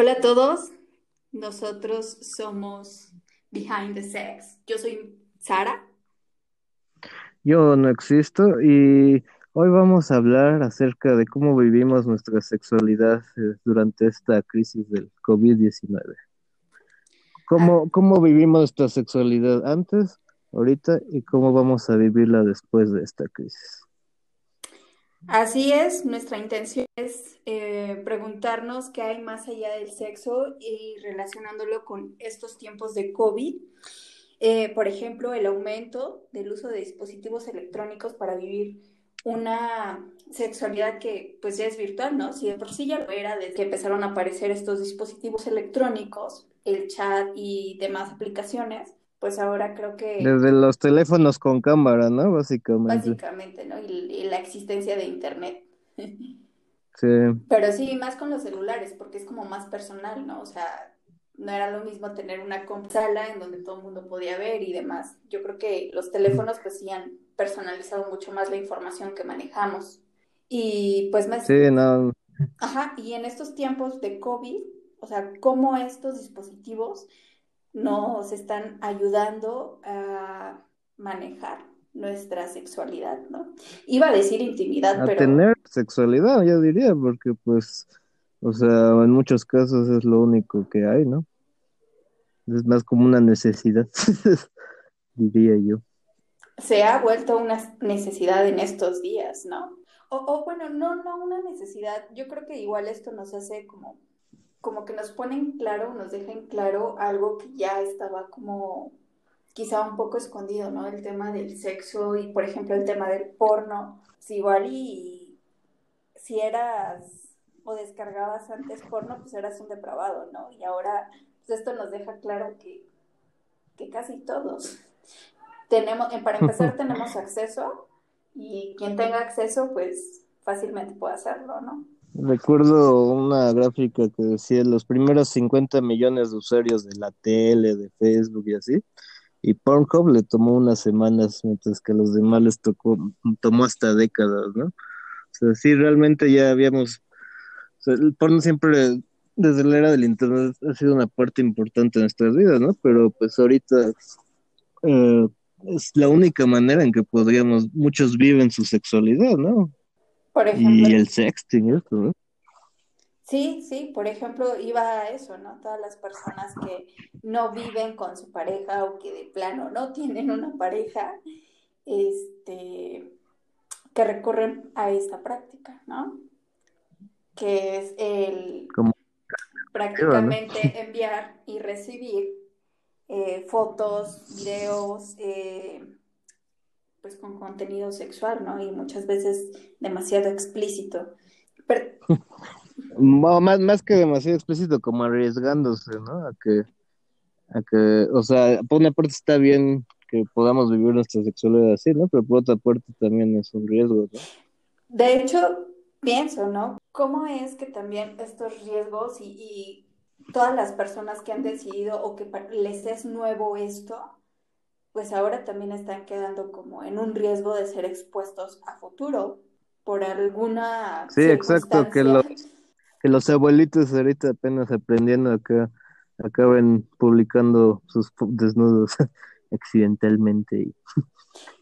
Hola a todos, nosotros somos Behind the Sex. Yo soy Sara. Yo no existo y hoy vamos a hablar acerca de cómo vivimos nuestra sexualidad eh, durante esta crisis del COVID-19. ¿Cómo, ¿Cómo vivimos nuestra sexualidad antes, ahorita y cómo vamos a vivirla después de esta crisis? Así es, nuestra intención es eh, preguntarnos qué hay más allá del sexo y relacionándolo con estos tiempos de COVID. Eh, por ejemplo, el aumento del uso de dispositivos electrónicos para vivir una sexualidad que pues ya es virtual, ¿no? Si de por sí ya lo era desde que empezaron a aparecer estos dispositivos electrónicos, el chat y demás aplicaciones, pues ahora creo que... Desde los teléfonos con cámara, ¿no? Básicamente. Básicamente, ¿no? Y, la existencia de Internet. Sí. Pero sí, más con los celulares, porque es como más personal, ¿no? O sea, no era lo mismo tener una sala en donde todo el mundo podía ver y demás. Yo creo que los teléfonos pues sí han personalizado mucho más la información que manejamos. Y pues más... Sí, no. Ajá, y en estos tiempos de COVID, o sea, cómo estos dispositivos nos están ayudando a manejar nuestra sexualidad, ¿no? Iba a decir intimidad, a pero... tener sexualidad, yo diría, porque pues, o sea, en muchos casos es lo único que hay, ¿no? Es más como una necesidad, diría yo. Se ha vuelto una necesidad en estos días, ¿no? O, o bueno, no, no una necesidad. Yo creo que igual esto nos hace como como que nos pone en claro, nos deja en claro algo que ya estaba como quizá un poco escondido, ¿no? El tema del sexo y, por ejemplo, el tema del porno. Si igual y si eras o descargabas antes porno, pues eras un depravado, ¿no? Y ahora, pues esto nos deja claro que, que casi todos tenemos, para empezar, tenemos acceso y quien tenga acceso, pues fácilmente puede hacerlo, ¿no? Recuerdo una gráfica que decía los primeros 50 millones de usuarios de la tele, de Facebook y así, y Pornhub le tomó unas semanas, mientras que los demás les tocó, tomó hasta décadas, ¿no? O sea, sí, realmente ya habíamos, o el porno siempre, desde la era del internet, ha sido una parte importante de nuestras vidas, ¿no? Pero pues ahorita eh, es la única manera en que podríamos, muchos viven su sexualidad, ¿no? Y el sexting, eso, ¿no? Sí, sí, por ejemplo, iba a eso, ¿no? Todas las personas que no viven con su pareja o que de plano no tienen una pareja, este, que recurren a esta práctica, ¿no? Que es el prácticamente enviar y recibir eh, fotos, videos, eh, pues con contenido sexual, ¿no? Y muchas veces demasiado explícito. más, más que demasiado explícito, como arriesgándose, ¿no? A que, a que, o sea, por una parte está bien que podamos vivir nuestra sexualidad así, ¿no? Pero por otra parte también es un riesgo, ¿no? De hecho, pienso, ¿no? ¿Cómo es que también estos riesgos y, y todas las personas que han decidido o que les es nuevo esto, pues ahora también están quedando como en un riesgo de ser expuestos a futuro por alguna Sí, exacto, que los, que los abuelitos ahorita apenas aprendiendo acá acaben publicando sus desnudos accidentalmente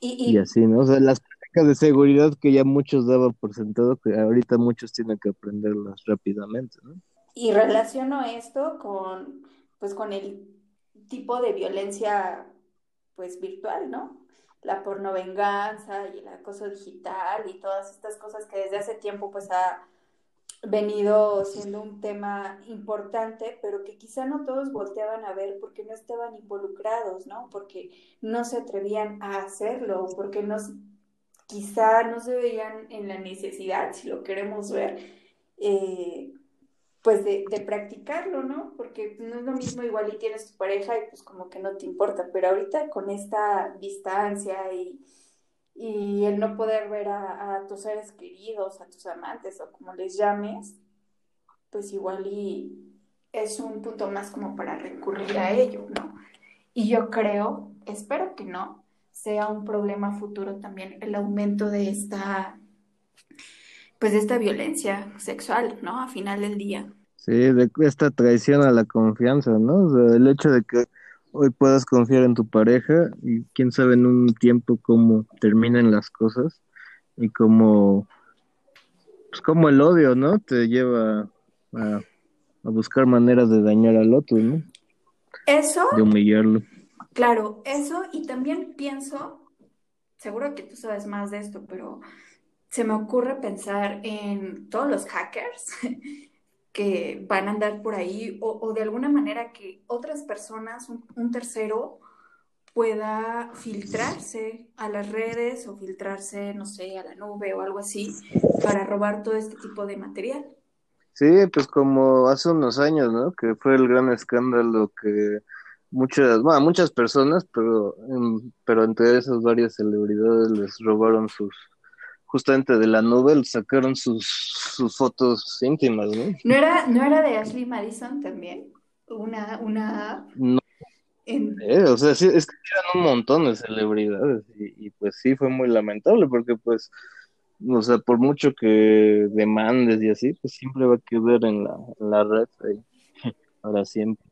y, y, así, ¿no? O sea, las prácticas de seguridad que ya muchos daban por sentado, que ahorita muchos tienen que aprenderlas rápidamente, ¿no? Y relaciono esto con, pues, con el tipo de violencia pues virtual, ¿no? La pornovenganza y el acoso digital y todas estas cosas que desde hace tiempo pues ha venido siendo un tema importante, pero que quizá no todos volteaban a ver porque no estaban involucrados, ¿no? Porque no se atrevían a hacerlo, porque no, quizá no se veían en la necesidad, si lo queremos ver, eh, pues de, practicarlo, ¿no? Porque no es lo mismo igual y tienes tu pareja y pues como que no te importa, pero ahorita con esta distancia y, y el no poder ver a, a, tus seres queridos, a tus amantes o como les llames, pues igual y es un punto más como para recurrir a ello, ¿no? Y yo creo, espero que no, sea un problema futuro también el aumento de esta pues de esta violencia sexual, ¿no? A final del día. Sí, de esta traición a la confianza, ¿no? O sea, el hecho de que hoy puedas confiar en tu pareja y quién sabe en un tiempo cómo terminan las cosas y cómo, pues como el odio, ¿no? Te lleva a, a buscar maneras de dañar al otro, ¿no? Eso, De humillarlo. claro, eso y también pienso, seguro que tú sabes más de esto, pero se me ocurre pensar en todos los hackers que van a andar por ahí o, de alguna manera que otras personas, un, tercero, pueda filtrarse a las redes o filtrarse, no sé, a la nube o algo así para robar todo este tipo de material. Sí, pues como hace unos años, ¿no? Que fue el gran escándalo que muchas, bueno, muchas personas, pero, pero entre esas varias celebridades les robaron sus, justamente de la nube, sacaron sus, sus fotos íntimas, ¿no? ¿No era, no era de Ashley Madison también? Una, una No en... sé, o sea, sí, es que eran un montón de celebridades y, y pues sí fue muy lamentable porque pues, o sea, por mucho que demandes y así, pues siempre va a quedar en la, en la red ahí, para siempre.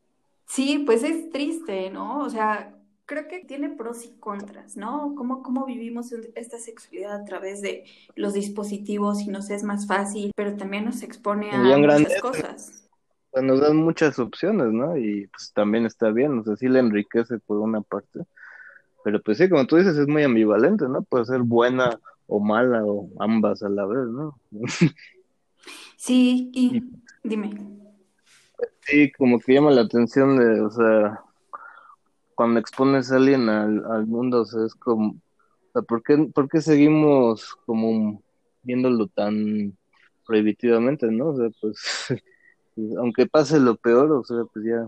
Sí, pues es triste, ¿no? O sea, creo que tiene pros y contras, ¿no? Cómo, cómo vivimos esta sexualidad a través de los dispositivos y nos es más fácil, pero también nos expone a grande, muchas cosas. nos dan muchas opciones, ¿no? Y pues también está bien, o sea, sí le enriquece por una parte, pero pues sí, como tú dices, es muy ambivalente, ¿no? Puede ser buena o mala o ambas a la vez, ¿no? Sí, Y y dime. sí, como que llama la atención de, o sea, cuando expones a alguien al, mundo, o sea, es como, o sea, ¿por qué, por qué seguimos como viéndolo tan prohibitivamente, ¿no? O sea, pues, aunque pase lo peor, o sea, pues ya,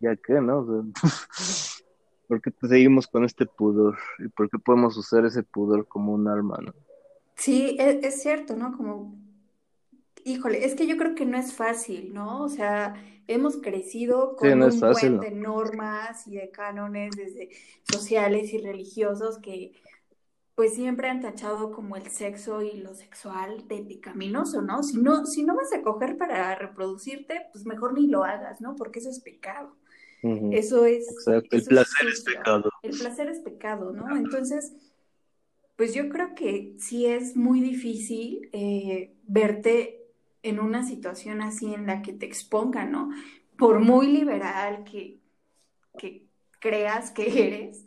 ya qué, ¿no? O sea, ¿por qué pues seguimos con este pudor? ¿Y por qué podemos usar ese pudor como un arma, ¿no? Sí, es, es cierto, ¿no? Como Híjole, es que yo creo que no es fácil, ¿no? O sea, hemos crecido Sí, con no un fácil, buen de normas y de cánones desde sociales y religiosos que pues siempre han tachado como el sexo y lo sexual de pecaminoso, ¿no? Si no, si no vas a coger para reproducirte, pues mejor ni lo hagas, ¿no? Porque eso es pecado. Eso es, Exacto, el eso placer es pecado. El placer es pecado, ¿no? Entonces, pues yo creo que sí es muy difícil eh, verte en una situación así en la que te expongan, ¿no? Por muy liberal que, que creas que eres,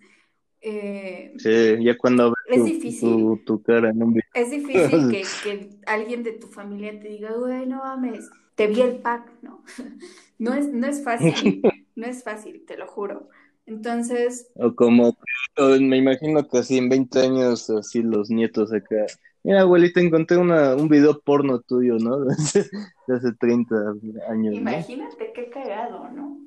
eh, Sí, ya cuando ves es tu, difícil. tu, tu cara en un Es difícil que, que alguien de tu familia te diga, güey, no mames, te vi el pack, ¿no? No es, no es fácil, no es fácil, te lo juro. Entonces, O como, me imagino que así en 20 años, así los nietos acá. Mira, abuelita, encontré una, un video porno tuyo, ¿no? De hace, de hace 30 años, ¿no? imagínate qué cagado, ¿no?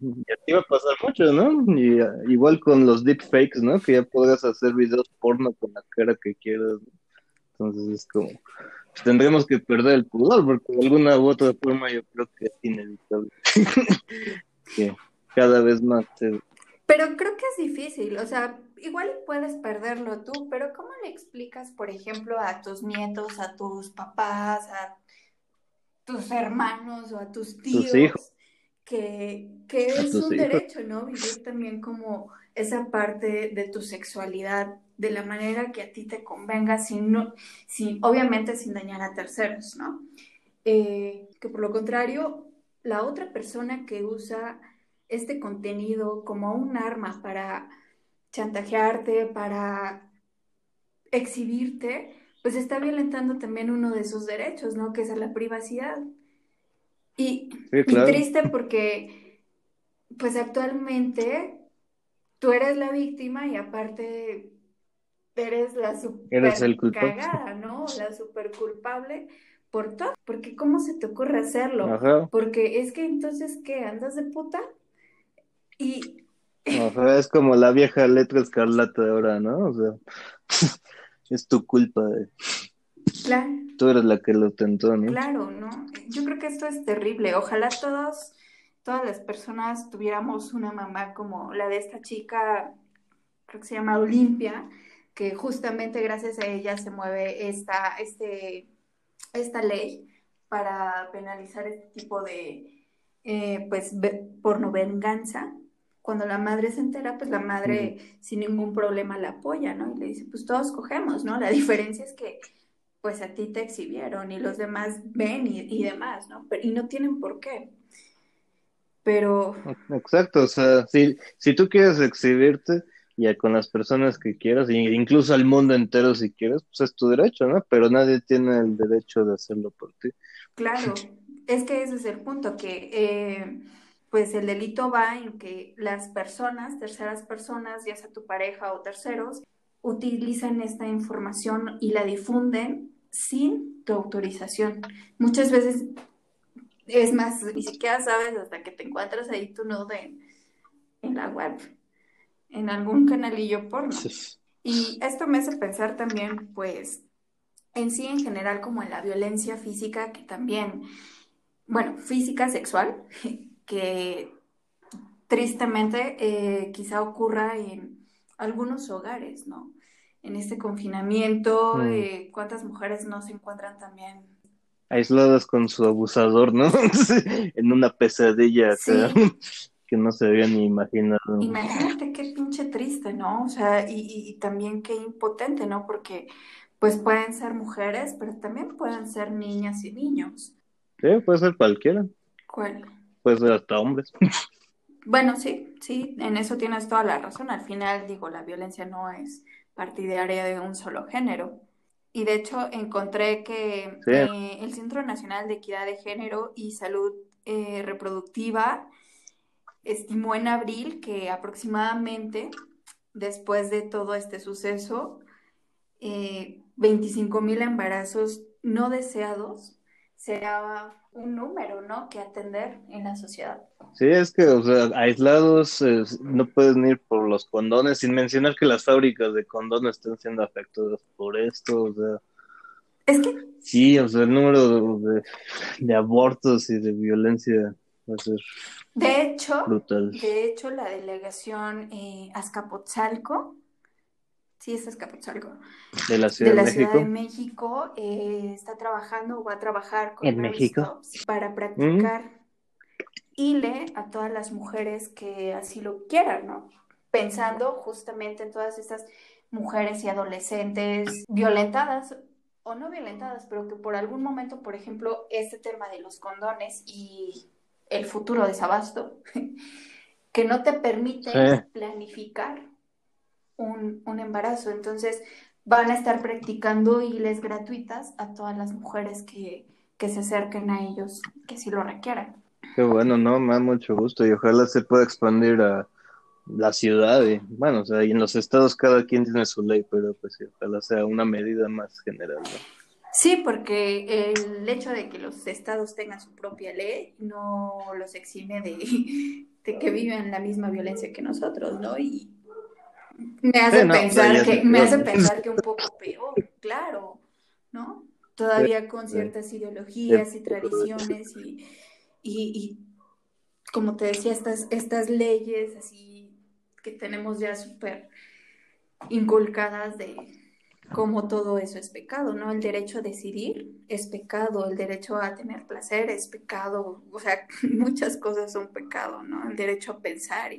Y así va a pasar mucho, ¿no? Y, ah, igual con los deepfakes, ¿no? Que ya podrás hacer videos porno con la cara que quieras, ¿no? Entonces es como, pues tendremos que perder el pudor, porque de alguna u otra forma yo creo que es inevitable que cada vez más se... Pero creo que es difícil, o sea, igual puedes perderlo tú, pero ¿cómo le explicas, por ejemplo, a tus nietos, a tus papás, a tus hermanos o a tus tus hijos, tíos que, que es un hijos. derecho, ¿no? Vivir también como esa parte de tu sexualidad de la manera que a ti te convenga, sin, no, sin, obviamente sin dañar a terceros, ¿no? Eh, que por lo contrario, la otra persona que usa este contenido como un arma para chantajearte, para exhibirte, pues está violentando también uno de sus derechos, ¿no? Que es a la privacidad. Y, Sí, y claro. triste porque, pues actualmente tú eres la víctima y aparte eres la Eres el super culpable. cagada, ¿no? La super culpable por todo. Porque ¿cómo se te ocurre hacerlo? Ajá, Porque es que entonces, ¿qué? ¿Andas de puta? Y ajá, es como la vieja letra escarlata de ahora, ¿no? O sea, es tu culpa, de- claro, tú eres la que lo tentó, ¿no? claro, ¿no? Yo creo que esto es terrible. Ojalá todos, todas las personas tuviéramos una mamá como la de esta chica, creo que se llama Olimpia, que justamente gracias a ella se mueve esta, este, esta ley para penalizar este tipo de, eh, pues, porno venganza. Cuando la madre se entera, pues la madre sin ningún problema la apoya, ¿no? Y le dice, pues todos cogemos, ¿no? La diferencia es que, pues a ti te exhibieron y los demás ven y, y demás, ¿no? Pero, y no tienen por qué. Pero... Exacto, o sea, si, si tú quieres exhibirte, ya con las personas que quieras, incluso al mundo entero si quieres, pues es tu derecho, ¿no? Pero nadie tiene el derecho de hacerlo por ti. Claro, es que ese es el punto, que eh, pues el delito va en que las personas, terceras personas, ya sea tu pareja o terceros, utilizan esta información y la difunden sin tu autorización. Muchas veces, es más, ni siquiera sabes hasta que te encuentras ahí tu nudo en la web en algún canalillo porno. Y esto me hace pensar también, pues, en sí en general como en la violencia física, que también, bueno, física sexual, que tristemente eh, quizá ocurra en algunos hogares, ¿no? En este confinamiento, mm. eh, ¿cuántas mujeres no se encuentran también aisladas con su abusador, ¿no? en una pesadilla. Sí que no se había ni imaginado. Imagínate qué pinche triste, ¿no? O sea, y, también qué impotente, ¿no? Porque pues pueden ser mujeres, pero también pueden ser niñas y niños. Sí, puede ser cualquiera. ¿Cuál? Puede ser hasta hombres. Bueno, sí, sí, en eso tienes toda la razón. Al final, digo, la violencia no es partidaria de un solo género. Y de hecho encontré que eh, el Centro Nacional de Equidad de Género y Salud eh, Reproductiva estimó en abril que aproximadamente después de todo este suceso, eh, 25 mil embarazos no deseados será un número, ¿no? Que atender en la sociedad. Sí, es que, o sea, aislados no pueden ir por los condones, sin mencionar que las fábricas de condones están siendo afectadas por esto, o sea. Es que. Sí, o sea, el número de, de abortos y de violencia de hecho, de hecho, la delegación eh, Azcapotzalco, sí es Azcapotzalco, de la Ciudad, de, México, eh, está trabajando o va a trabajar con ¿En México? para practicar ILE a todas las mujeres que así lo quieran, ¿no? Pensando justamente en todas estas mujeres y adolescentes violentadas o no violentadas, pero que por algún momento, por ejemplo, este tema de los condones y el futuro desabasto, que no te permite planificar un, embarazo. Entonces, van a estar practicando hiles gratuitas a todas las mujeres que, se acerquen a ellos, que si lo requieran. Qué bueno, ¿no? Me da mucho gusto y ojalá se pueda expandir a la ciudad y, bueno, o sea, y en los estados cada quien tiene su ley, pero pues ojalá sea una medida más general, ¿no? Sí, porque el hecho de que los estados tengan su propia ley no los exime de, que viven la misma violencia que nosotros, ¿no? Y me hace pensar que me hace pensar que un poco peor, claro, ¿no? Todavía con ciertas ideologías y tradiciones y, y, como te decía, estas, estas leyes así que tenemos ya súper inculcadas de como todo eso es pecado, ¿no? El derecho a decidir es pecado, el derecho a tener placer es pecado, o sea, muchas cosas son pecado, ¿no? El derecho a pensar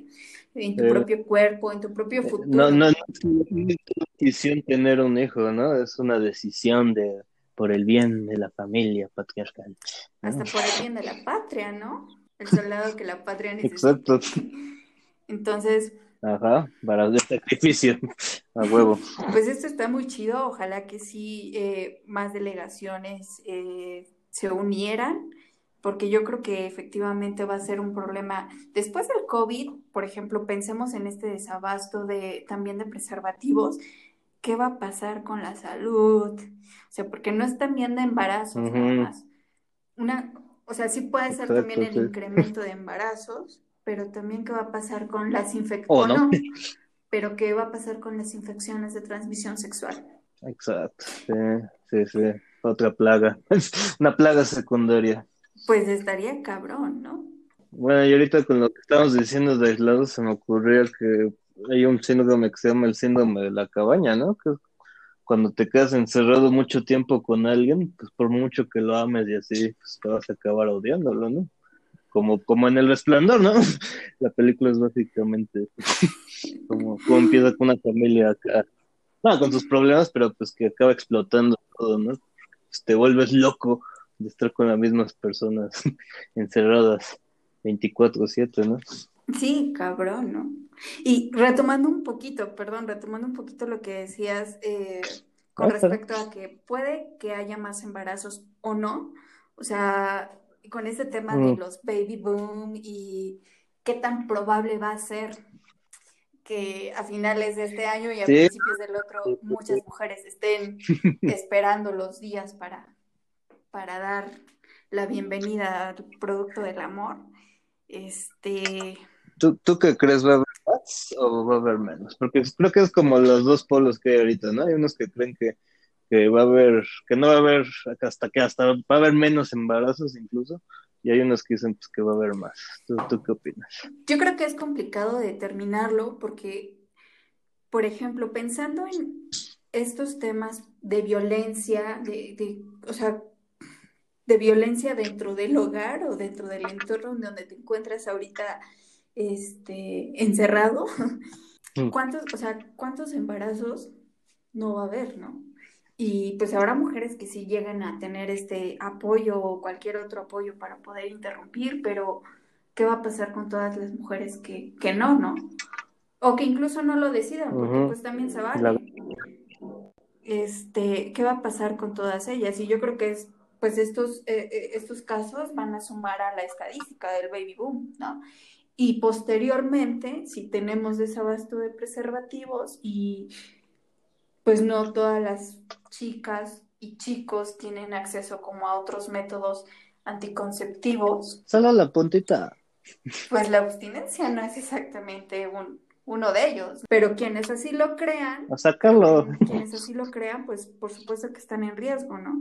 en tu propio cuerpo, en tu propio futuro. No, no, no es una decisión tener un hijo, ¿no? Es una decisión de por el bien de la familia patriarcal. Hasta por el bien de la patria, ¿no? El soldado que la patria necesita. Exacto. Entonces, Ajá, para de sacrificio, a huevo. Pues esto está muy chido, ojalá que sí eh, más delegaciones eh, se unieran, porque yo creo que efectivamente va a ser un problema. Después del COVID, por ejemplo, pensemos en este desabasto de también de preservativos, ¿qué va a pasar con la salud? O sea, porque no es también de embarazos nada más. Una, o sea, sí puede ser también el incremento de embarazos, pero también qué va a pasar con las infecciones, no? pero qué va a pasar con las infecciones de transmisión sexual. Exacto, sí, sí, sí, otra plaga, una plaga secundaria. Pues estaría cabrón, ¿no? Bueno, y ahorita con lo que estamos diciendo de aislados se me ocurrió que hay un síndrome que se llama el síndrome de la cabaña, ¿no? Que cuando te quedas encerrado mucho tiempo con alguien, pues por mucho que lo ames y así, pues te vas a acabar odiándolo, ¿no? Como, como en El Resplandor, ¿no? La película es básicamente como, como empieza con una familia acá, no, con sus problemas, pero pues que acaba explotando todo, ¿no? Pues te vuelves loco de estar con las mismas personas encerradas 24/7, ¿no? Sí, cabrón, ¿no? Y retomando un poquito, perdón, retomando un poquito lo que decías eh, con respecto a que puede que haya más embarazos o no, o sea, con este tema de Mm, los baby boom y qué tan probable va a ser que a finales de este año y a Sí, principios del otro muchas mujeres estén esperando los días para, para dar la bienvenida al producto del amor. Este, ¿Tú, ¿Tú qué crees? ¿Va a haber más o va a haber menos? Porque creo que es como los dos polos que hay ahorita, ¿no? Hay unos que creen que, que va a haber, que no va a haber, hasta que hasta va a haber menos embarazos incluso, y hay unos que dicen pues, que va a haber más. ¿Tú, tú qué opinas? yo creo que es complicado determinarlo porque, por ejemplo, pensando en estos temas de violencia, de, de, o sea, de violencia dentro del hogar o dentro del entorno en donde te encuentras ahorita, este, encerrado, Mm, ¿cuántos, o sea, cuántos embarazos no va a haber, ¿no? Y pues habrá mujeres que sí llegan a tener este apoyo o cualquier otro apoyo para poder interrumpir, pero ¿qué va a pasar con todas las mujeres que, que no, ¿no? O que incluso no lo decidan, porque ujú, pues también se vale. Este, ¿qué va a pasar con todas ellas? Y yo creo que es, pues estos, eh, eh, estos casos van a sumar a la estadística del baby boom, ¿no? Y posteriormente, si tenemos desabasto de preservativos y pues no todas las chicas y chicos tienen acceso como a otros métodos anticonceptivos, Solo la puntita. pues la abstinencia no es exactamente un, uno de ellos. Pero quienes así lo crean, A sacarlo. quienes así lo crean, pues por supuesto que están en riesgo, ¿no?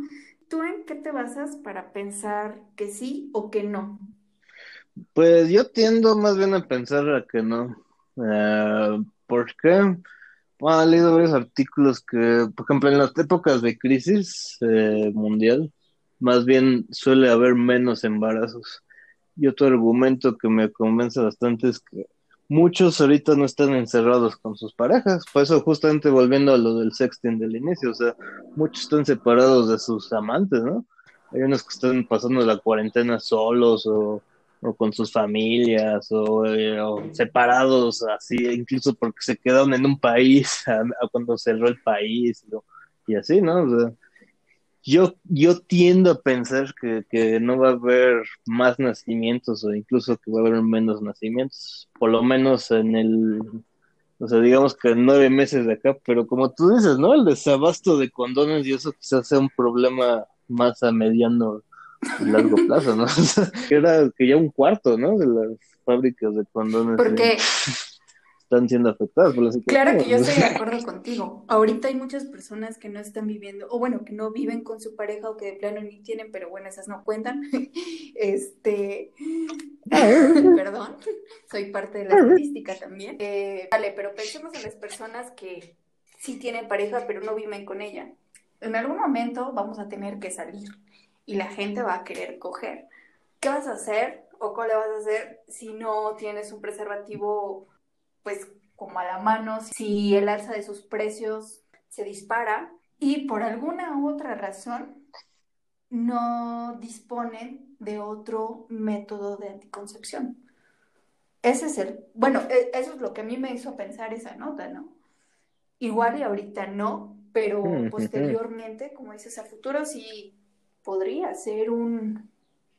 ¿Tú en qué te basas para pensar que sí o que no? Pues yo tiendo más bien a pensar a que no. Eh, ¿por qué? He leído varios artículos que, por ejemplo, en las épocas de crisis eh, mundial, más bien suele haber menos embarazos. Y otro argumento que me convence bastante es que muchos ahorita no están encerrados con sus parejas. Por eso, justamente volviendo a lo del sexting del inicio, o sea, muchos están separados de sus amantes, ¿no? Hay unos que están pasando la cuarentena solos o, o con sus familias o, eh, o separados así, incluso porque se quedaron en un país cuando cerró el país y así, ¿no? Yo, yo tiendo a pensar que, que no va a haber más nacimientos o incluso que va a haber menos nacimientos, por lo menos en el, o sea, digamos que nueve meses de acá, pero como tú dices, ¿no? El desabasto de condones y eso quizás sea un problema más a mediano largo plazo, ¿no? Era que ya un cuarto, ¿no? De las fábricas de condones Porque están siendo afectadas por la Claro que yo estoy de acuerdo contigo. Ahorita hay muchas personas que no están viviendo, o bueno, que no viven con su pareja o que de plano ni tienen, pero bueno, esas no cuentan. Este, perdón, soy parte de la estadística también. Eh, vale, pero pensemos en las personas que sí tienen pareja, pero no viven con ella. En algún momento vamos a tener que salir y la gente va a querer coger. ¿Qué vas a hacer o cómo le vas a hacer si no tienes un preservativo, pues como a la mano, si el alza de sus precios se dispara y por alguna u otra razón no disponen de otro método de anticoncepción? Ese es el, bueno, e- eso es lo que a mí me hizo pensar esa nota, ¿no? Igual y ahorita no, pero Ujú. posteriormente, como dices, a futuro sí podría ser un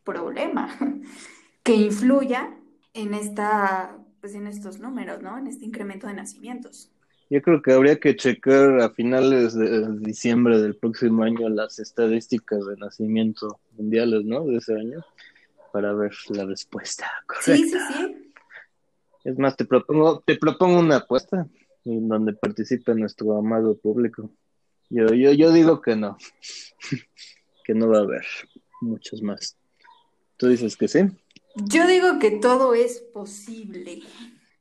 problema que influya en esta, pues en estos números, ¿no? En este incremento de nacimientos. Yo creo que habría que checar a finales de diciembre del próximo año las estadísticas de nacimiento mundiales, ¿no? De ese año, para ver la respuesta Sí, sí, correcta. sí. Es más, te propongo, te propongo una apuesta en donde participe nuestro amado público. Yo, yo, yo digo que no, que no va a haber muchos más. ¿Tú dices que sí? Yo digo que todo es posible.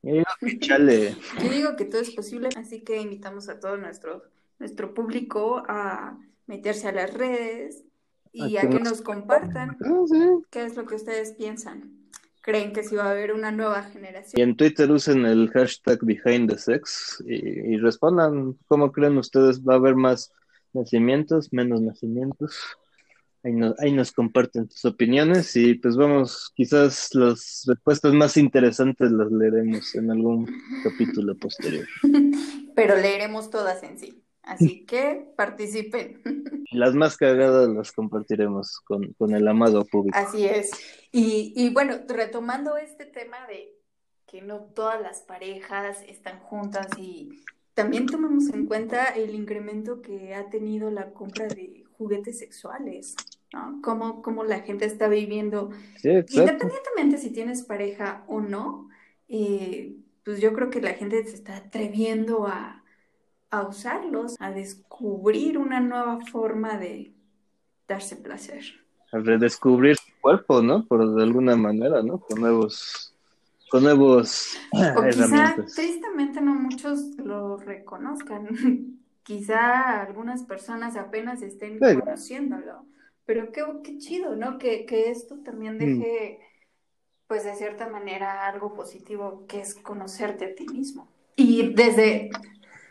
Yo digo que chale. Yo digo que todo es posible, así que invitamos a todos nuestros nuestro público a meterse a las redes y a, que nos, compartan ah, qué es lo que ustedes piensan. ¿Creen que si va a haber una nueva generación? Y en Twitter usen el hashtag behind the sex y, y respondan cómo creen ustedes va a haber más nacimientos, menos nacimientos. Ahí, nos comparten sus opiniones y pues vamos, quizás las respuestas más interesantes las leeremos en algún capítulo posterior. Pero leeremos todas en sí, así que participen. Las más cagadas las compartiremos con, con el amado público. Así es. Y, y bueno, retomando este tema de que no todas las parejas están juntas y también tomamos en cuenta el incremento que ha tenido la compra de juguetes sexuales, ¿no? Cómo, la gente está viviendo, independientemente si tienes pareja o no, eh, pues yo creo que la gente se está atreviendo a, a usarlos, a descubrir una nueva forma de darse placer. A redescubrir su cuerpo, ¿no? Por de alguna manera, ¿no? Con nuevos con nuevos o quizá tristemente no muchos lo reconozcan quizá algunas personas apenas estén conociéndolo pero qué, qué chido no que, que esto también mm. deje pues de cierta manera algo positivo que es conocerte a ti mismo y desde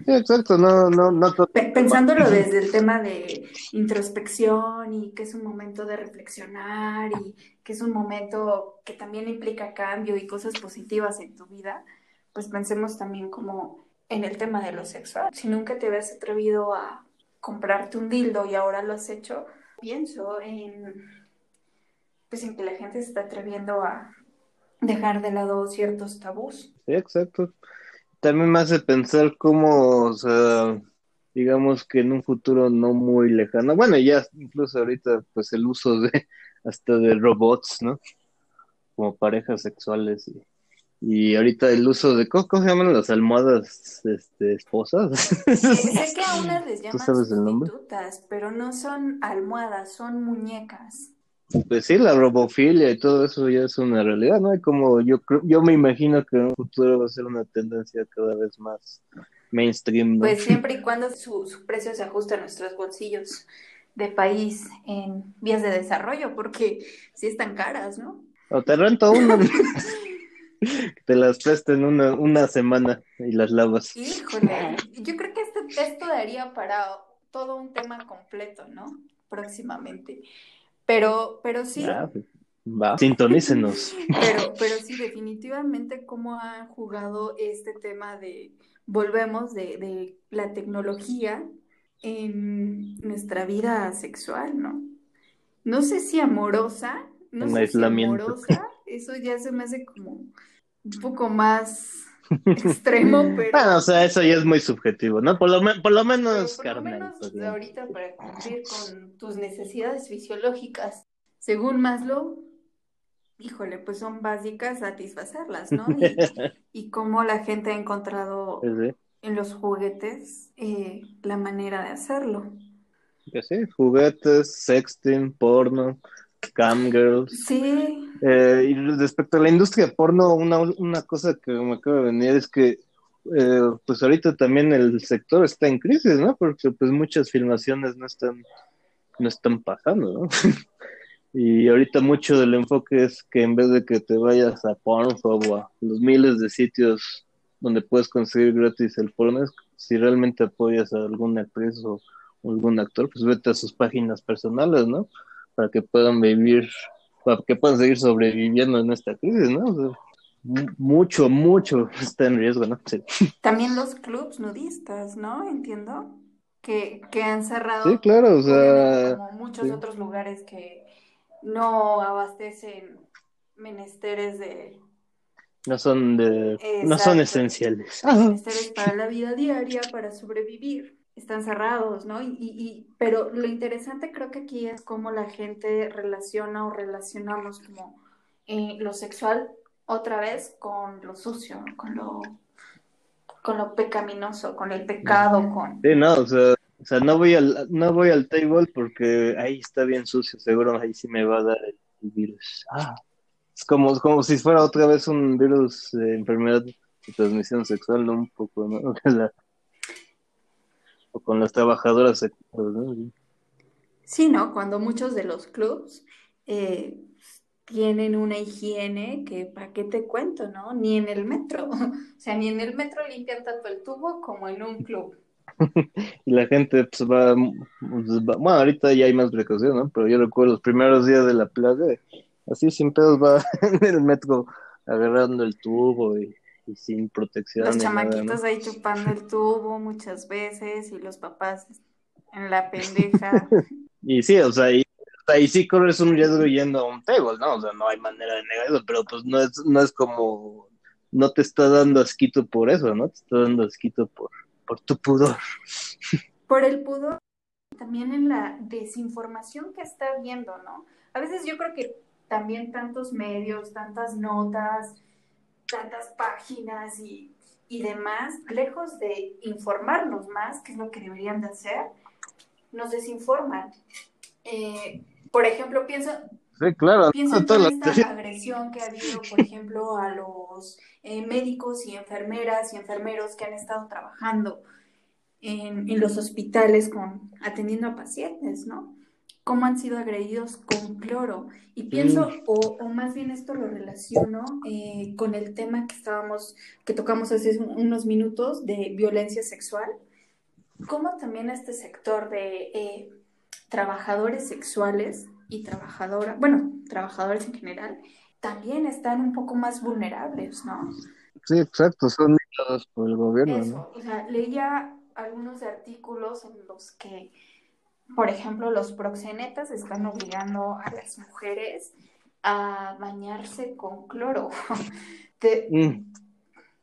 exacto, no, no, no Pensándolo desde el tema de introspección y que es un momento de reflexionar y que es un momento que también implica cambio y cosas positivas en tu vida, pues pensemos también como en el tema de lo sexual. Si nunca te habías atrevido a comprarte un dildo y ahora lo has hecho, pienso en pues en que la gente se está atreviendo a dejar de lado ciertos tabús. Sí, exacto también me hace pensar cómo, o sea, digamos que en un futuro no muy lejano, bueno, ya incluso ahorita, pues el uso de hasta de robots, ¿no? Como parejas sexuales y, y ahorita el uso de, ¿cómo, se llaman las almohadas este, esposas? Sé que a unas les llaman sabes el nombre? pero no son almohadas, son muñecas. Pues sí, la robofilia y todo eso ya es una realidad, ¿no? Y como yo yo me imagino que en un futuro va a ser una tendencia cada vez más mainstream. Pues siempre y cuando su, precio se ajuste a nuestros bolsillos de país en vías de desarrollo, porque sí están caras, ¿no? O te rento una. te las presten una, una semana y las lavas. Híjole, yo creo que esto, esto daría para todo un tema completo, ¿no? Próximamente. Pero, pero sí. Ah, va, sintonícenos. pero, pero sí, definitivamente cómo ha jugado este tema de, volvemos, de, de la tecnología en nuestra vida sexual, ¿no? No sé si amorosa, no sé si amorosa, eso ya se me hace como un poco más extremo, pero... Bueno, o sea, eso ya es muy subjetivo, ¿no? Por lo, por lo menos, por Lo menos pues, ahorita para cumplir con tus necesidades fisiológicas, según Maslow, híjole, pues son básicas satisfacerlas, ¿no? Y, cómo la gente ha encontrado en los juguetes eh, la manera de hacerlo. Que sí, juguetes, sexting, porno, camgirls. Sí. Eh, y respecto a la industria porno, una, una cosa que me acaba de venir es que eh, pues ahorita también el sector está en crisis, ¿no? Porque pues muchas filmaciones no están, no están pasando, ¿no? y ahorita mucho del enfoque es que en vez de que te vayas a Pornhub o a los miles de sitios donde puedes conseguir gratis el porno, si realmente apoyas a alguna actriz o algún actor, pues vete a sus páginas personales, ¿no? Para que puedan vivir para que puedan seguir sobreviviendo en esta crisis, ¿no? mucho, mucho está en riesgo, ¿no? Sí. También los clubs nudistas, ¿no? Entiendo. Que, que han cerrado. Sí, claro, o sea. Como muchos otros lugares que no abastecen menesteres de. No son de. No son esenciales. Menesteres para la vida diaria, para sobrevivir están cerrados, ¿no? Y, y, pero lo interesante creo que aquí es cómo la gente relaciona o relacionamos como eh, lo sexual otra vez con lo sucio, con lo, con lo pecaminoso, con el pecado, con... Sí, no, o sea, o sea, no voy al, no voy al table porque ahí está bien sucio, seguro ahí sí me va a dar el, virus. Ah, es como, como si fuera otra vez un virus de enfermedad de transmisión sexual, ¿no? Un poco, ¿no? o con las trabajadoras sexuales, ¿no? Sí, ¿no? Cuando muchos de los clubs eh, tienen una higiene que, ¿para qué te cuento, no? Ni en el metro. O sea, ni en el metro limpian tanto el tubo como en un club. y la gente pues va, pues, va, bueno, ahorita ya hay más precaución, ¿no? Pero yo recuerdo los primeros días de la plaga, así sin pedos va en el metro agarrando el tubo y, y sin protección. Los chamaquitos ¿no? ahí chupando el tubo muchas veces y los papás en la pendeja. Y sí, o sea, y, y sí corres un riesgo yendo a un table, ¿no? O sea, no hay manera de negar eso, pero pues no es, no es como, no te está dando asquito por eso, ¿no? Te está dando asquito por, por tu pudor. Por el pudor, también en la desinformación que está habiendo, ¿no? A veces yo creo que también tantos medios, tantas notas, tantas páginas y, y demás, lejos de informarnos más, que es lo que deberían de hacer, nos desinforman. Eh, por ejemplo, pienso, Sí, claro, pienso en toda la esta teoría. agresión que ha habido, por ejemplo, a los eh, médicos y enfermeras y enfermeros que han estado trabajando en, en los hospitales con, atendiendo a pacientes, ¿no? Cómo han sido agredidos con cloro. Y pienso, Sí. o, o más bien esto lo relaciono eh, con el tema que estábamos, que tocamos hace un- unos minutos de violencia sexual. Cómo también este sector de eh, trabajadores sexuales y trabajadoras, bueno, trabajadores en general, también están un poco más vulnerables, ¿no? Sí, exacto, son dictados por el gobierno, ¿no? Eso, o sea, leía algunos artículos en los que, por ejemplo, los proxenetas están obligando a las mujeres a bañarse con cloro. ¿De, Mm.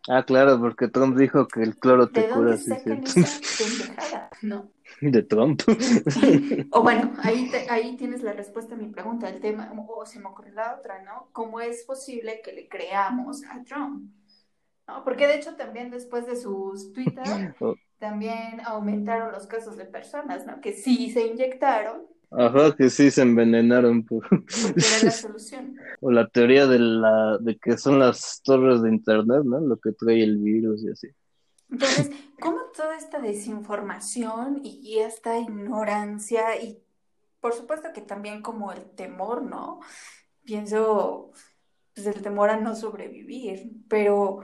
Ah, claro, porque Trump dijo que el cloro te de cura, dónde sí? No. De Trump. O bueno, ahí, te- ahí tienes la respuesta a mi pregunta. El tema, o se me ocurrió la otra, ¿no? ¿Cómo es posible que le creamos a Trump? ¿No? Porque de hecho también después de sus Twitter, Oh, también aumentaron los casos de personas, ¿no? Que sí se inyectaron Ajá, que sí se envenenaron por... era la solución. O la teoría de la de que son las torres de internet, ¿no? Lo que trae el virus y así. Entonces, ¿cómo toda esta desinformación y, y esta ignorancia y por supuesto que también como el temor, ¿no? Pienso, pues el temor a no sobrevivir, pero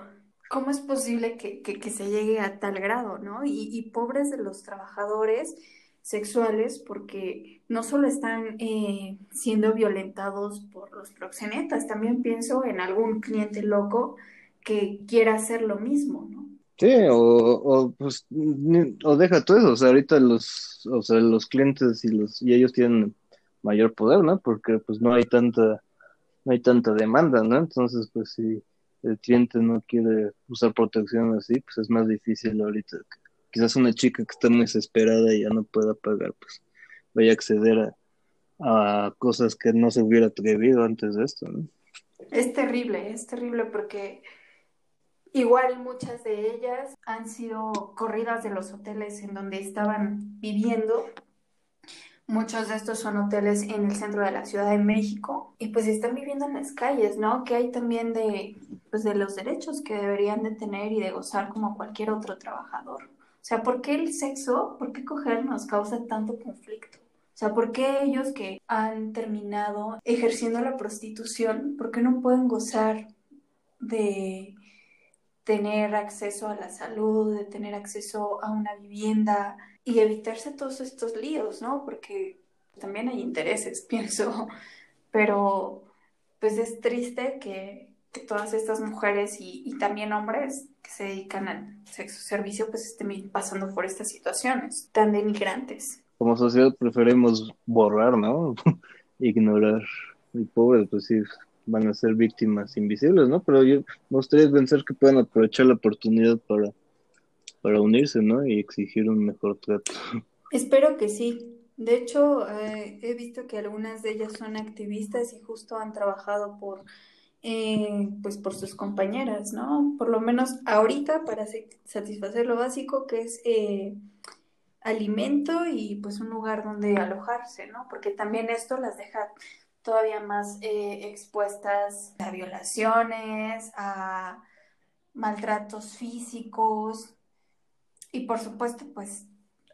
¿cómo es posible que, que- se llegue a tal grado, ¿no? Y, y pobres de los trabajadores sexuales porque no solo están eh, siendo violentados por los proxenetas, también pienso en algún cliente loco que quiera hacer lo mismo, ¿no? Sí, o, o pues o deja todo eso, o sea, ahorita los, o sea, los clientes y los y ellos tienen mayor poder, ¿no? Porque pues no hay tanta no hay tanta demanda, ¿no? Entonces, pues si el cliente no quiere usar protección así, pues es más difícil ahorita. Quizás una chica que está desesperada y ya no pueda pagar, pues vaya a acceder a, a cosas que no se hubiera atrevido antes de esto, ¿no? Es terrible, es terrible porque igual muchas de ellas han sido corridas de los hoteles en donde estaban viviendo. Muchos de estos son hoteles en el centro de la Ciudad de México y pues están viviendo en las calles, ¿no? Que hay también de, pues, de los derechos que deberían de tener y de gozar como cualquier otro trabajador. O sea, ¿por qué el sexo, por qué coger nos causa tanto conflicto? O sea, ¿por qué ellos que han terminado ejerciendo la prostitución, por qué no pueden gozar de tener acceso a la salud, de tener acceso a una vivienda y evitarse todos estos líos, ¿no? Porque también hay intereses, pienso, pero pues es triste que, que todas estas mujeres y, y también hombres que se dedican al sexo servicio pues estén pasando por estas situaciones tan denigrantes. Como sociedad preferimos borrar, ¿no? Ignorar. Y pobres, pues sí, van a ser víctimas invisibles, ¿no? Pero yo me gustaría pensar que pueden aprovechar la oportunidad para, para unirse, ¿no? Y exigir un mejor trato. Espero que sí. De hecho, eh, he visto que algunas de ellas son activistas y justo han trabajado por, eh, pues por sus compañeras, ¿no? Por lo menos ahorita para satisfacer lo básico que es eh, alimento y pues un lugar donde alojarse, ¿no? Porque también esto las deja todavía más eh, expuestas a violaciones, a maltratos físicos y por supuesto pues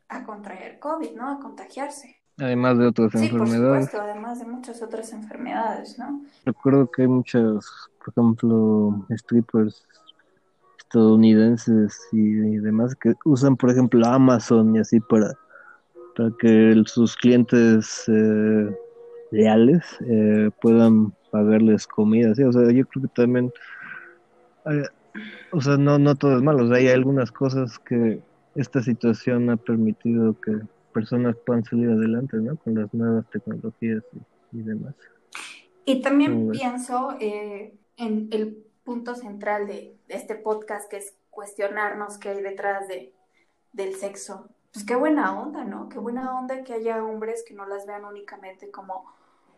a contraer COVID, ¿no? A contagiarse. Además de otras Sí, por enfermedades. supuesto, además de muchas otras enfermedades, ¿no? Recuerdo que hay muchas, por ejemplo, strippers estadounidenses y, demás que usan, por ejemplo, Amazon y así para, para que el- sus clientes eh, leales eh, puedan pagarles comida, ¿sí? O sea, yo creo que también, eh, o sea, no, no todo es malo, o sea, hay algunas cosas que esta situación ha permitido que personas puedan salir adelante, ¿no? Con las nuevas tecnologías y, y demás. Y también pienso eh, en el punto central de, de este podcast, que es cuestionarnos qué hay detrás de, del sexo. Pues qué buena onda, ¿no? Qué buena onda que haya hombres que no las vean únicamente como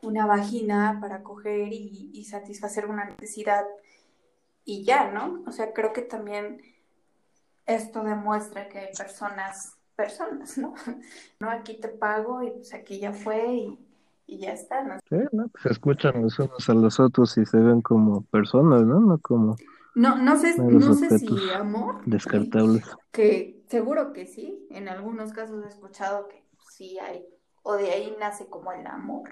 una vagina para coger y, y satisfacer una necesidad y ya, ¿no? O sea, creo que también esto demuestra que hay personas, personas, ¿no? No, aquí te pago y pues aquí ya fue y, y ya está, ¿no? Sí, ¿no? Se escuchan los unos a los otros y se ven como personas, ¿no? No como No, no sé, no sé si amor, descartables. que seguro que sí, en algunos casos he escuchado que sí hay, o de ahí nace como el amor,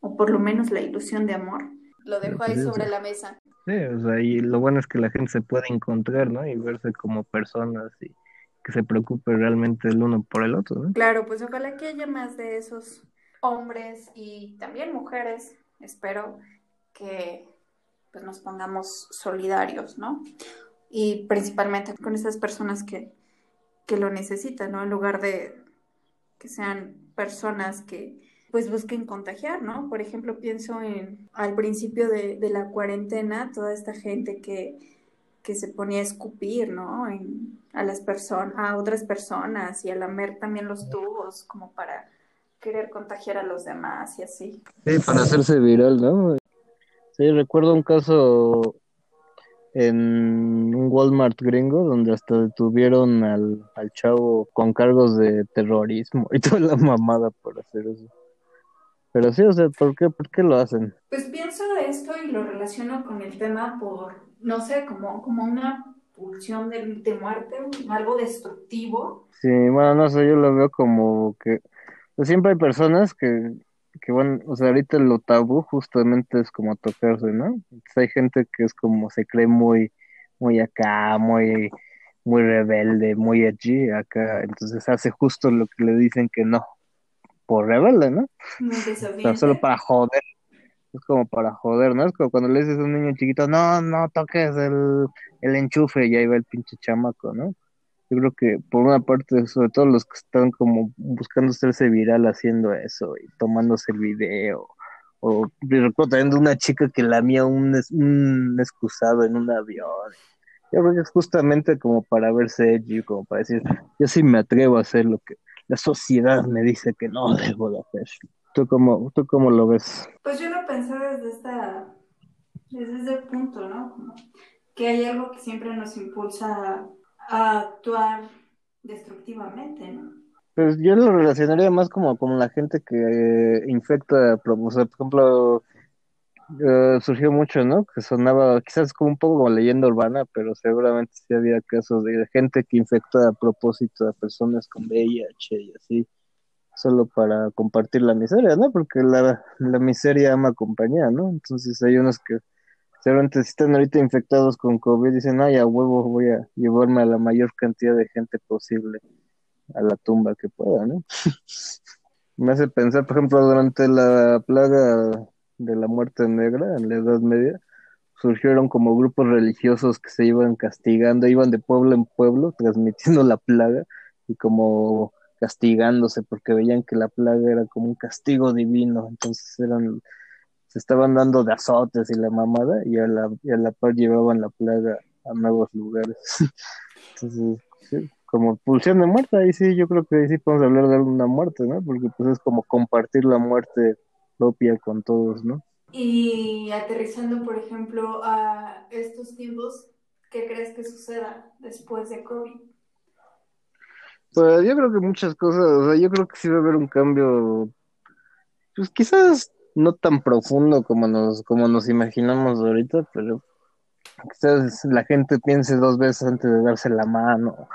o por lo menos la ilusión de amor. Lo dejo ahí Sí, sobre la mesa. Sí, o sea, y lo bueno es que la gente se puede encontrar, ¿no? Y verse como personas y que se preocupe realmente el uno por el otro, ¿no? Claro, pues ojalá que haya más de esos hombres y también mujeres, espero que pues nos pongamos solidarios, ¿no? Y principalmente con esas personas que, que lo necesitan, ¿no? En lugar de que sean personas que pues busquen contagiar, ¿no? Por ejemplo, pienso en al principio de, de la cuarentena, toda esta gente que, que se ponía a escupir, ¿no? En, a las personas, a otras personas y a lamer también los tubos como para querer contagiar a los demás y así. Sí, para hacerse viral, ¿no? Sí, recuerdo un caso en un Walmart gringo donde hasta detuvieron al, al chavo con cargos de terrorismo y toda la mamada por hacer eso. Pero sí, o sea, ¿por qué, por qué lo hacen? Pues pienso esto y lo relaciono con el tema por, no sé, como, como una pulsión de, de muerte, algo destructivo. Sí, bueno, no sé, yo lo veo como que pues, siempre hay personas que, que van, o sea, ahorita lo tabú justamente es como tocarse, ¿no? Entonces, hay gente que es como se cree muy, muy acá, muy, muy rebelde, muy edgy acá, entonces hace justo lo que le dicen que no, por rebelde, ¿no? Muy O sea, solo para joder, es como para joder, ¿no? Es como cuando le dices a un niño chiquito, no, no toques el, el enchufe, y ahí va el pinche chamaco, ¿no? Yo creo que por una parte, sobre todo los que están como buscando hacerse viral haciendo eso y tomándose el video. O recuerdo también de una chica que lamía un, un excusado en un avión. Yo creo que es justamente como para verse edgy, como para decir, yo sí me atrevo a hacer lo que la sociedad me dice que no debo de hacer. ¿Tú cómo, tú cómo lo ves? Pues yo lo pensé desde esta, desde ese punto, ¿no? Como que hay algo que siempre nos impulsa a, a actuar destructivamente, ¿no? Pues yo lo relacionaría más como con la gente que infecta, o sea, por ejemplo, eh, surgió mucho, ¿no? Que sonaba quizás como un poco como leyenda urbana, pero seguramente sí había casos de gente que infecta a propósito a personas con VIH y así, solo para compartir la miseria, ¿no? Porque la, la miseria ama compañía, ¿no? Entonces hay unos que seguramente si están ahorita infectados con COVID dicen, ay, a huevo voy a llevarme a la mayor cantidad de gente posible a la tumba que pueda, ¿no? Me hace pensar, por ejemplo, durante la plaga de la muerte negra en la Edad Media, surgieron como grupos religiosos que se iban castigando, iban de pueblo en pueblo transmitiendo la plaga y como castigándose porque veían que la plaga era como un castigo divino, entonces eran, se estaban dando de azotes y la mamada y a la, y a la par llevaban la plaga a nuevos lugares. Entonces, como pulsión de muerte, ahí sí, yo creo que ahí sí podemos hablar de una muerte, ¿no? Porque pues es como compartir la muerte propia con todos, ¿no? Y aterrizando, por ejemplo, a estos tiempos, ¿qué crees que suceda después de COVID? Pues yo creo que muchas cosas, o sea, yo creo que sí va a haber un cambio, pues quizás no tan profundo como nos, como nos imaginamos ahorita, pero quizás la gente piense dos veces antes de darse la mano,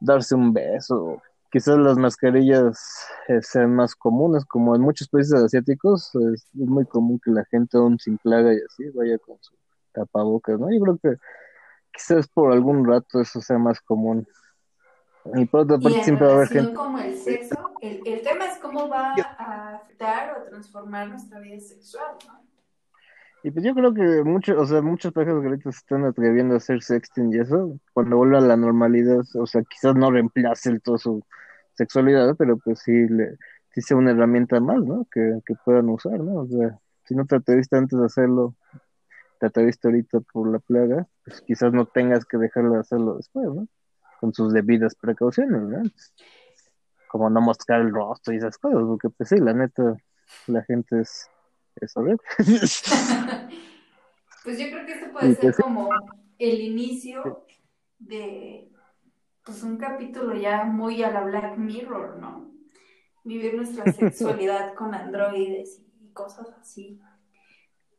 darse un beso, quizás las mascarillas eh, sean más comunes, como en muchos países asiáticos, es, muy común que la gente aún sin plaga y así vaya con su tapabocas, ¿no? Yo creo que quizás por algún rato eso sea más común. Y por otra parte siempre va a haber gente... como el sexo, el, el tema es cómo va a afectar o transformar nuestra vida sexual, ¿no? Y pues yo creo que muchos, o sea, muchos parejas ahorita se están atreviendo a hacer sexting y eso, cuando vuelva a la normalidad, o sea, quizás no reemplace todo su sexualidad, pero pues sí, le, sí sea una herramienta más, ¿no? Que, que puedan usar, ¿no? O sea, si no te atreviste antes de hacerlo, te atreviste ahorita por la plaga, pues quizás no tengas que dejarlo de hacerlo después, ¿no? Con sus debidas precauciones, ¿no? Como no mostrar el rostro y esas cosas, porque pues sí, la neta, la gente es eso, pues yo creo que esto puede ser pues como el inicio de pues un capítulo ya muy a la Black Mirror, ¿no? Vivir nuestra sexualidad con androides y cosas así.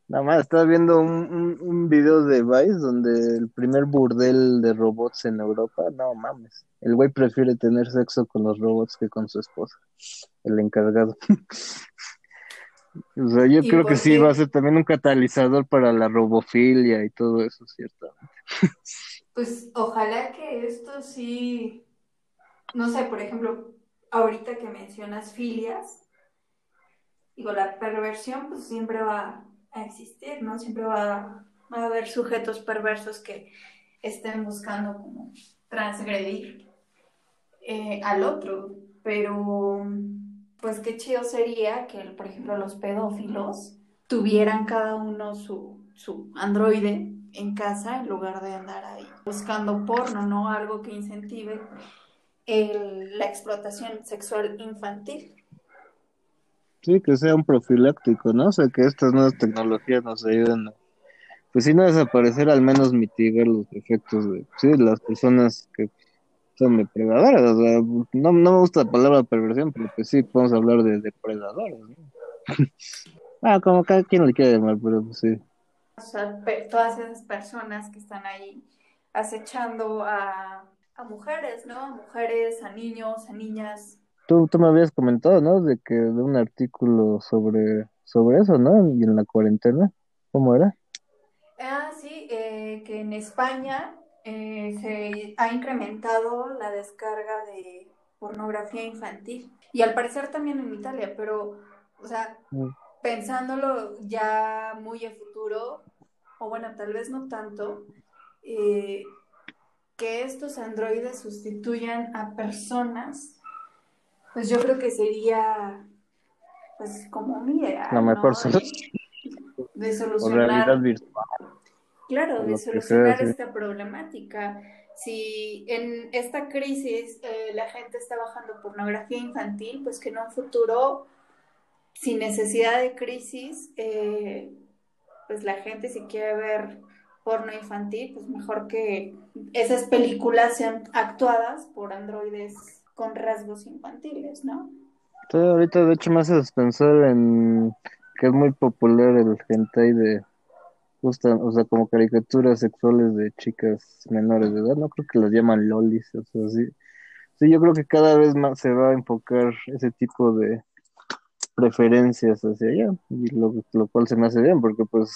Nada más, estaba viendo un, un, video de Vice donde el primer burdel de robots en Europa, no mames, el güey prefiere tener sexo con los robots que con su esposa, el encargado. O sea, yo creo que sí va a ser también un catalizador para la robofilia y todo eso, ciertamente. Pues ojalá que esto sí, no sé, por ejemplo, ahorita que mencionas filias, digo, la perversión pues siempre va a existir, ¿no? Siempre va, a haber sujetos perversos que estén buscando como transgredir eh, al otro, pero pues qué chido sería que, por ejemplo, los pedófilos tuvieran cada uno su, su androide en casa en lugar de andar ahí buscando porno, ¿no? Algo que incentive la explotación sexual infantil. Sí, que sea un profiláctico, ¿no? O sea, que estas nuevas tecnologías nos ayuden a, pues si no desaparecer, al menos mitigar los efectos de, sí, las personas que son depredadores. O sea, no, no me gusta la palabra perversión, pero pues sí podemos hablar de depredadores. ¿no? ah, como cada quien le quiere llamar, pero pues sí. O sea, todas esas personas que están ahí acechando a, a mujeres, ¿no? A mujeres, a niños, a niñas. Tú, tú me habías comentado, ¿no? De que de un artículo sobre, sobre eso, ¿no? Y en la cuarentena, ¿cómo era? Ah, sí, eh, que en España eh, se ha incrementado la descarga de pornografía infantil. Y al parecer también en Italia, pero, o sea, mm. pensándolo ya muy a futuro, o bueno, tal vez no tanto, eh, que estos androides sustituyan a personas, pues yo creo que sería, pues como mi idea. La mejor de, solucionar. Claro, de solucionar esta problemática. Si en esta crisis eh, la gente está bajando pornografía infantil, pues que en un futuro, sin necesidad de crisis, eh, pues la gente si quiere ver porno infantil, pues mejor que esas películas sean actuadas por androides con rasgos infantiles, ¿no? ahorita de hecho me haces pensar en que es muy popular el hentai de gustan, o sea, como caricaturas sexuales de chicas menores de edad, no creo que las llaman lolis, o sea, sí. Sí, yo creo que cada vez más se va a enfocar ese tipo de preferencias hacia allá, y lo, lo cual se me hace bien, porque pues,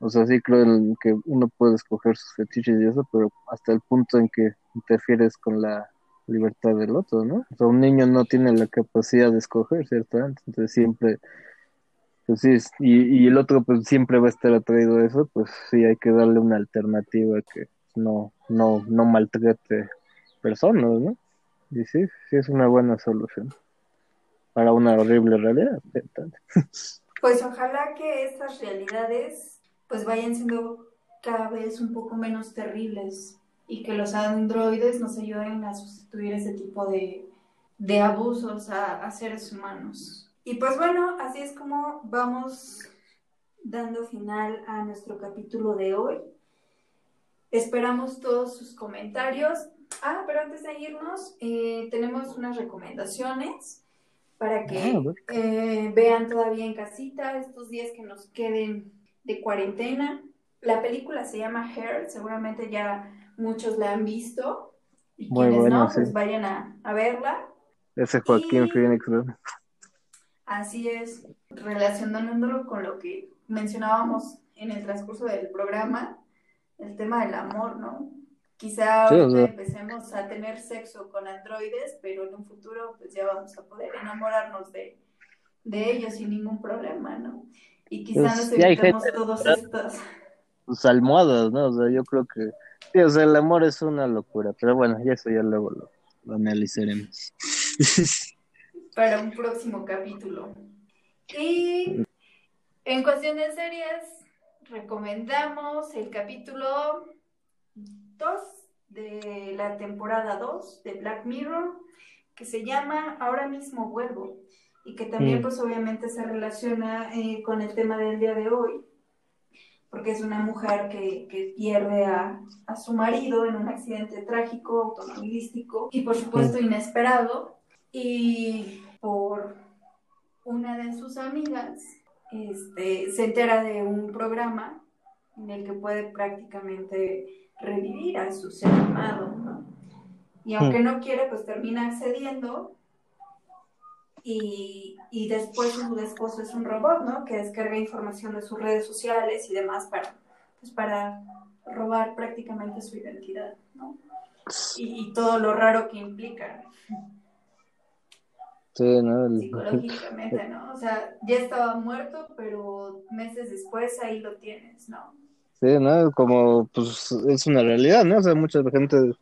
o sea, sí creo que uno puede escoger sus fetiches y eso, pero hasta el punto en que interfieres con la libertad del otro, ¿no? O sea, un niño no tiene la capacidad de escoger, ¿cierto? Entonces siempre pues sí, y, y el otro pues siempre va a estar atraído a eso, pues sí hay que darle una alternativa que no, no, no maltrate personas, ¿no? Y sí, sí es una buena solución para una horrible realidad. Pues ojalá que estas realidades pues vayan siendo cada vez un poco menos terribles y que los androides nos ayuden a sustituir ese tipo de, de abusos a seres humanos. Y pues bueno, así es como vamos dando final a nuestro capítulo de hoy. Esperamos todos sus comentarios. Ah, pero antes de irnos, eh, tenemos unas recomendaciones para que ah, eh, vean todavía en casita estos días que nos queden de cuarentena. La película se llama Hair, seguramente ya muchos la han visto. Y quienes no, pues vayan a, a verla. Ese Joaquín Phoenix, ¿no? Así es, relacionándolo con lo que mencionábamos en el transcurso del programa, el tema del amor, ¿no? Quizá empecemos a tener sexo con androides, pero en un futuro pues ya vamos a poder enamorarnos de, ellos sin ningún problema, ¿no? Y quizá pues, nos evitemos todos estos... Sus almohadas, ¿no? O sea, yo creo que... Sí, o sea, el amor es una locura, pero bueno, ya eso ya luego lo, lo analizaremos. Para un próximo capítulo. Y en cuestiones serias, recomendamos el capítulo 2 de la temporada 2 de Black Mirror, que se llama Ahora mismo vuelvo, y que también mm. pues obviamente se relaciona eh, con el tema del día de hoy, porque es una mujer que, que pierde a, a, su marido en un accidente trágico, automovilístico y por supuesto mm. inesperado, y por una de sus amigas este, se entera de un programa en el que puede prácticamente revivir a su ser amado, ¿no? Y aunque hmm. no quiere, pues termina accediendo y, y, después su esposo es un robot, ¿no? Que descarga información de sus redes sociales y demás para, pues para robar prácticamente su identidad, ¿no? Y, y todo lo raro que implica. Sí, ¿no? Psicológicamente, ¿no? O sea, ya estaba muerto, pero meses después ahí lo tienes, ¿no? Sí, ¿no? Como, pues, es una realidad, ¿no? O sea, mucha gente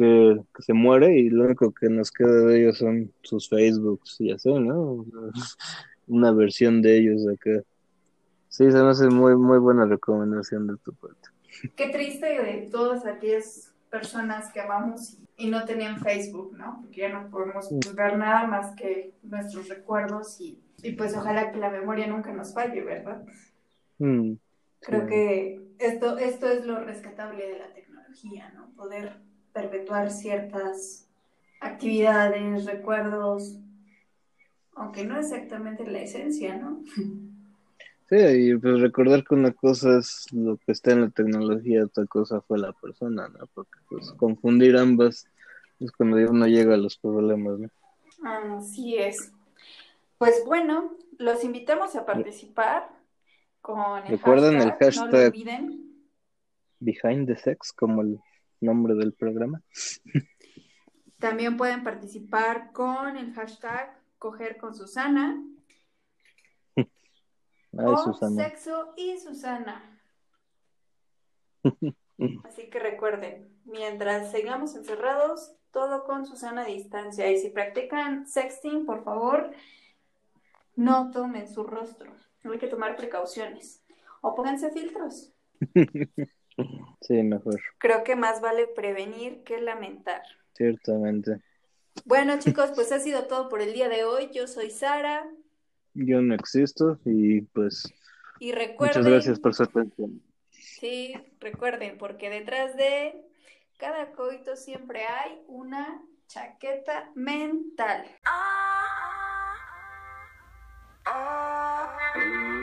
que, se muere y lo único que nos queda de ellos son sus Facebooks y así, ¿no? Una versión de ellos acá. Sí, se me hace muy, muy buena recomendación de tu parte. Qué triste de todas aquellas personas que amamos y no tenían Facebook, ¿no? Porque ya no podemos ver nada más que nuestros recuerdos y, pues ojalá que la memoria nunca nos falle, ¿verdad? Mm, Creo que esto, esto es lo rescatable de la tecnología, ¿no? Poder perpetuar ciertas actividades, recuerdos, aunque no exactamente la esencia, ¿no? Sí, y pues recordar que una cosa es lo que está en la tecnología, otra cosa fue la persona, ¿no? Porque pues confundir ambas es cuando uno llega a los problemas, ¿no? Así es. Pues bueno, los invitamos a participar con el Recuerden hashtag, el hashtag no lo olviden. Behind the Sex, como el nombre del programa. También pueden participar con el hashtag Coger con Susana o sexo y Susana. Así que recuerden, mientras sigamos encerrados, todo con Susana a distancia. Y si practican sexting, por favor, no tomen su rostro. Hay que tomar precauciones. O pónganse filtros. Sí, mejor. Creo que más vale prevenir que lamentar. Ciertamente. Bueno, chicos, pues ha sido todo por el día de hoy. Yo soy Sara. Yo no existo y pues. Y recuerden. Muchas gracias por su atención. Sí, recuerden, porque detrás de cada coito siempre hay una chaqueta mental. Ah, ah, ah. ah, ah.